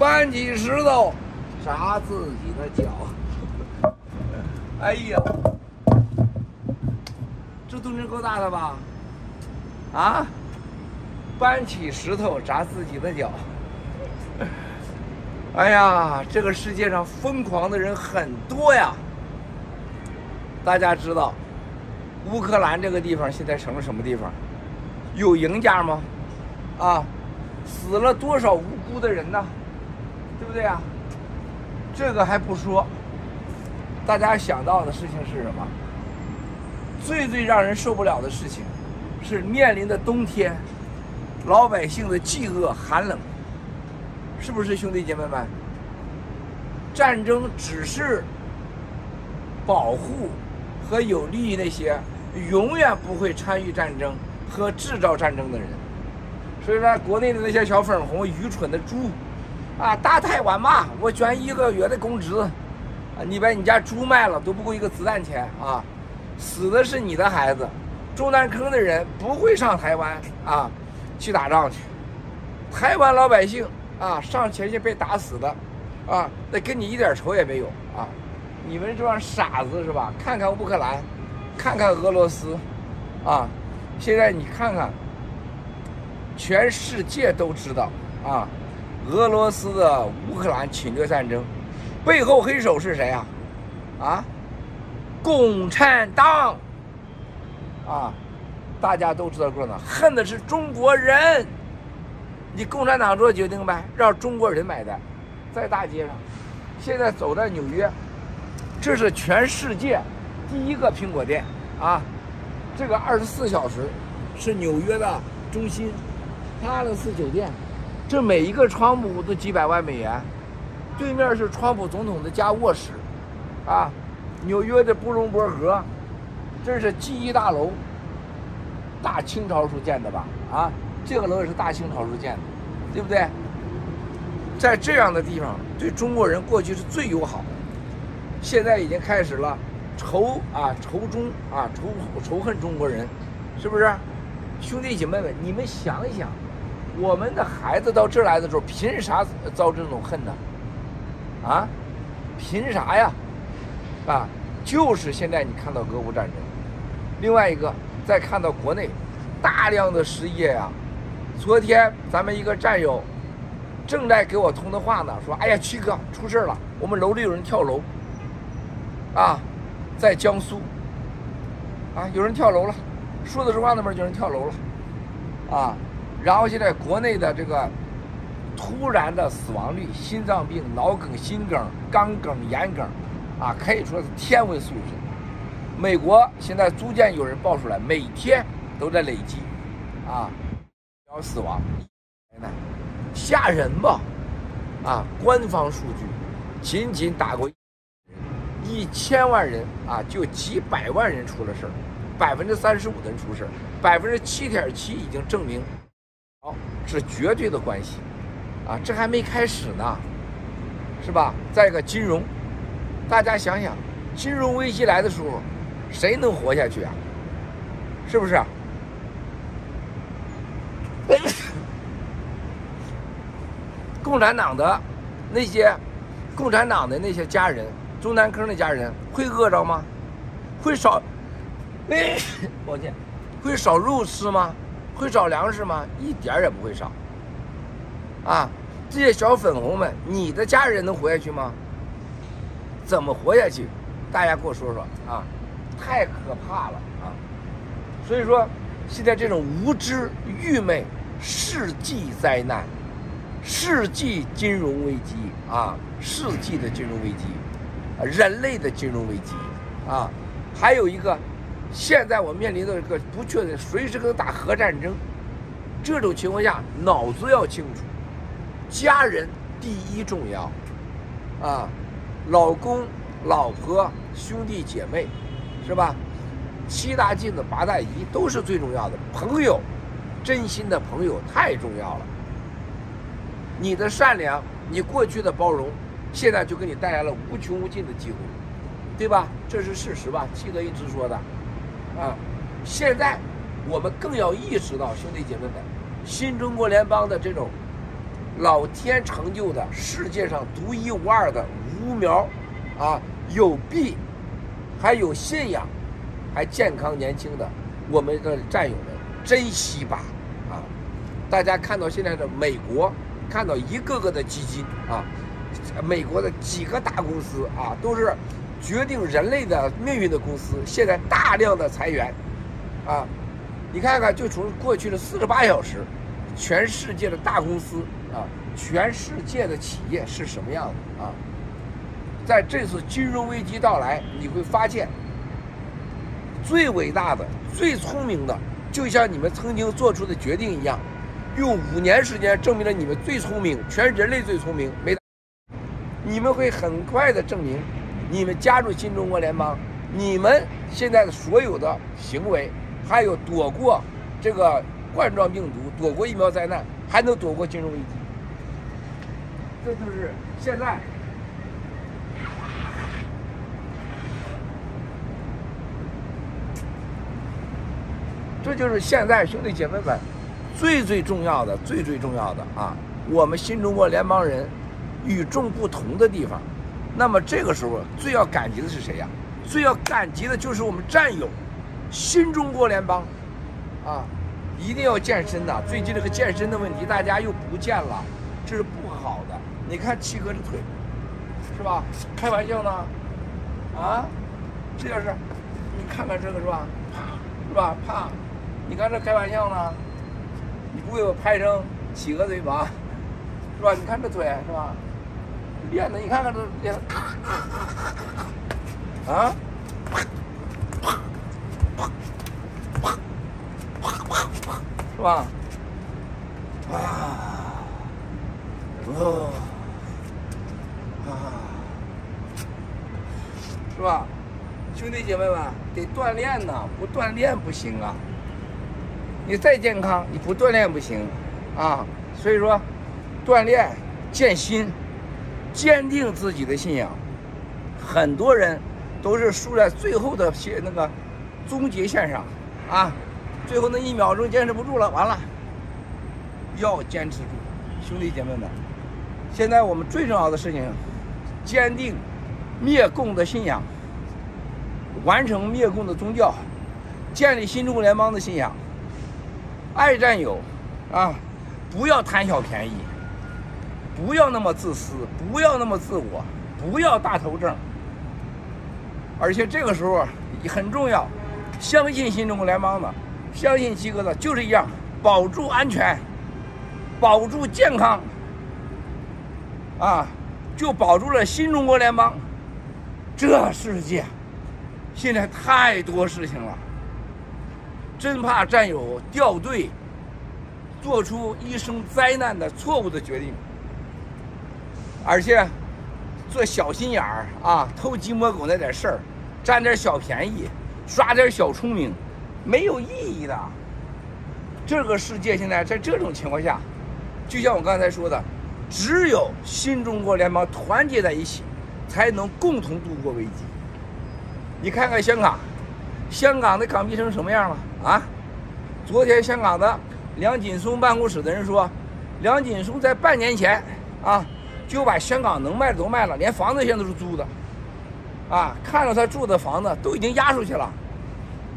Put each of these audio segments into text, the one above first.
搬起石头砸自己的脚。哎呀，这动静够大的吧？啊，搬起石头砸自己的脚。哎呀，这个世界上疯狂的人很多呀。大家知道，乌克兰这个地方现在成了什么地方？有赢家吗？啊，死了多少无辜的人呢？对不对啊？这个还不说，大家想到的事情是什么？最最让人受不了的事情，是面临的冬天，老百姓的饥饿寒冷。是不是兄弟姐妹们？战争只是保护和有利于那些永远不会参与战争和制造战争的人。所以说，国内的那些小粉红、愚蠢的猪，啊，大台湾嘛，我捐一个月的工资，啊，你把你家猪卖了都不够一个子弹钱啊！死的是你的孩子，中南坑的人不会上台湾啊去打仗去，台湾老百姓。啊，上前线被打死的，啊，那跟你一点仇也没有啊！你们这帮傻子是吧？看看乌克兰，看看俄罗斯，啊，现在你看看，全世界都知道啊，俄罗斯的乌克兰侵略战争背后黑手是谁呀？啊，啊，共产党，啊，大家都知道共产党，恨的是中国人。你共产党做决定呗，让中国人买单，在大街上，现在走在纽约，这是全世界第一个苹果店。啊，这个二十四小时是纽约的中心，哈勒斯酒店，这每一个窗户都几百万美元，对面是川普总统的家卧室，啊，纽约的布隆伯格，这是记忆大楼，大清朝时候建的吧，啊。这个楼也是大清朝时候建的，对不对？在这样的地方，对中国人过去是最友好的，现在已经开始了仇啊仇中啊仇仇恨中国人，是不是？兄弟姐妹们，你们想一想，我们的孩子到这来的时候，凭啥遭这种恨呢？啊，凭啥呀？啊，就是现在你看到俄乌战争，另外一个再看到国内大量的失业呀。昨天咱们一个战友正在给我通的话呢，说：“哎呀，七哥出事了，我们楼里有人跳楼，啊，在江苏，啊，有人跳楼了，说的实话，那边有人跳楼了，啊，然后现在国内的这个突然的死亡率，心脏病、脑梗、心梗、肝梗、眼梗，啊，可以说是天文数字。美国现在逐渐有人爆出来，每天都在累积，啊。”要死亡，吓人吧？啊，官方数据，仅仅打过一千万人啊，就几百万人出了事儿，百分之三十五的人出事儿，百分之七点七已经证明，是绝对的关系，啊，这还没开始呢，是吧？再一个金融，大家想想，金融危机来的时候，谁能活下去啊？是不是？共产党的那些，共产党的那些家人，中南坑的家人会饿着吗？会少，哎抱歉，会少肉吃吗？会少粮食吗？一点也不会少。啊，这些小粉红们，你的家人能活下去吗？怎么活下去？大家给我说说啊！太可怕了啊！所以说，现在这种无知、愚昧。世纪灾难，世纪金融危机啊！世纪的金融危机，人类的金融危机啊！还有一个，现在我面临的一个不确定，随时可能打核战争。这种情况下，脑子要清楚，家人第一重要啊！老公、老婆、兄弟姐妹，是吧？七大镜子八大姨都是最重要的，朋友。真心的朋友太重要了。你的善良，你过去的包容，现在就给你带来了无穷无尽的机会，对吧？这是事实吧？记得一直说的，啊，现在我们更要意识到，兄弟姐妹们，新中国联邦的这种老天成就的世界上独一无二的无苗，啊，有币，还有信仰，还健康年轻的我们的战友们，珍惜吧，啊！大家看到现在的美国，看到一个个的基金啊，美国的几个大公司啊，都是决定人类的命运的公司，现在大量的裁员，啊，你看看，就从过去的四十八小时，全世界的大公司啊，全世界的企业是什么样的啊？在这次金融危机到来，你会发现，最伟大的、最聪明的，就像你们曾经做出的决定一样，用五年时间证明了你们最聪明，全人类最聪明。没，你们会很快的证明，你们加入新中国联邦，你们现在的所有的行为，还有躲过这个冠状病毒、躲过疫苗灾难，还能躲过金融危机。这就是现在。这就是现在兄弟姐妹们最最重要的、最最重要的啊！我们新中国联邦人与众不同的地方。那么这个时候最要感激的是谁呀？最要感激的就是我们战友，新中国联邦啊！一定要健身呐！最近这个健身的问题，大家又不见了，这是不好的。你看七哥这腿，是吧？开玩笑呢？啊？这要是你看看这个是吧？是吧？啪！你看这开玩笑呢，你不给我拍成企鹅腿吧，是吧？你看这腿是吧？练的，你看看这练的，啊，是吧？啊，哦，啊，是吧？兄弟姐妹们，得锻炼呐，不锻炼不行啊。你再健康，你不锻炼不行，啊，所以说，锻炼健心，坚定自己的信仰。很多人都是输在最后的线那个终结线上，啊，最后那一秒钟坚持不住了，完了，要坚持住，兄弟姐妹们，现在我们最重要的事情，坚定灭共的信仰，完成灭共的宗教，建立新中国联邦的信仰。爱战友，啊，不要贪小便宜，不要那么自私，不要那么自我，不要大头症。而且这个时候很重要，相信新中国联邦的，相信七哥的，就是一样，保住安全，保住健康，啊，就保住了新中国联邦。这世界现在太多事情了。真怕战友掉队，做出一生灾难的错误的决定，而且做小心眼儿啊，偷鸡摸狗那点事儿，占点小便宜，耍点小聪明，没有意义的。这个世界现在在这种情况下，就像我刚才说的，只有新中国联邦团结在一起，才能共同度过危机。你看看香港。香港的港币成什么样了啊？昨天香港的梁锦松办公室的人说，梁锦松在半年前啊就把香港能卖的都卖了，连房子现在都是租的，啊，看着他住的房子都已经押出去了，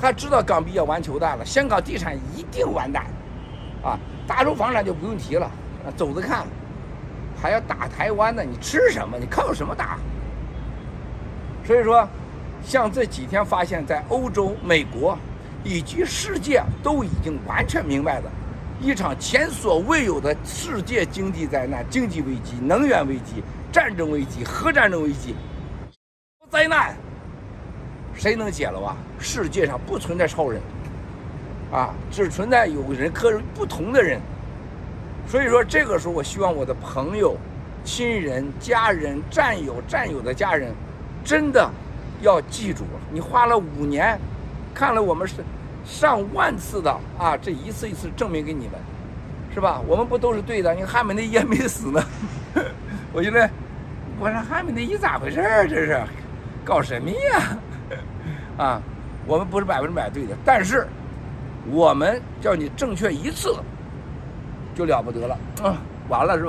他知道港币要完球蛋了，香港地产一定完蛋，啊，大陆房产就不用提了，走着看，还要打台湾呢，你吃什么？你靠什么打？所以说。像这几天发现，在欧洲、美国以及世界都已经完全明白了，一场前所未有的世界经济灾难、经济危机、能源危机、战争危机、核战争危机，灾难，谁能解了吧？世界上不存在超人，啊，只存在有人和不同的人。所以说，这个时候我希望我的朋友、亲人、家人、战友、战友的家人，真的。要记住，你花了五年，看了我们是上万次的啊，这一次一次证明给你们，是吧？我们不都是对的？你汉美内伊还没死呢，我觉得，我说汉美内伊咋回事儿？这是搞什么呀？啊，我们不是百分之百对的，但是我们叫你正确一次就了不得了啊，完了是吧？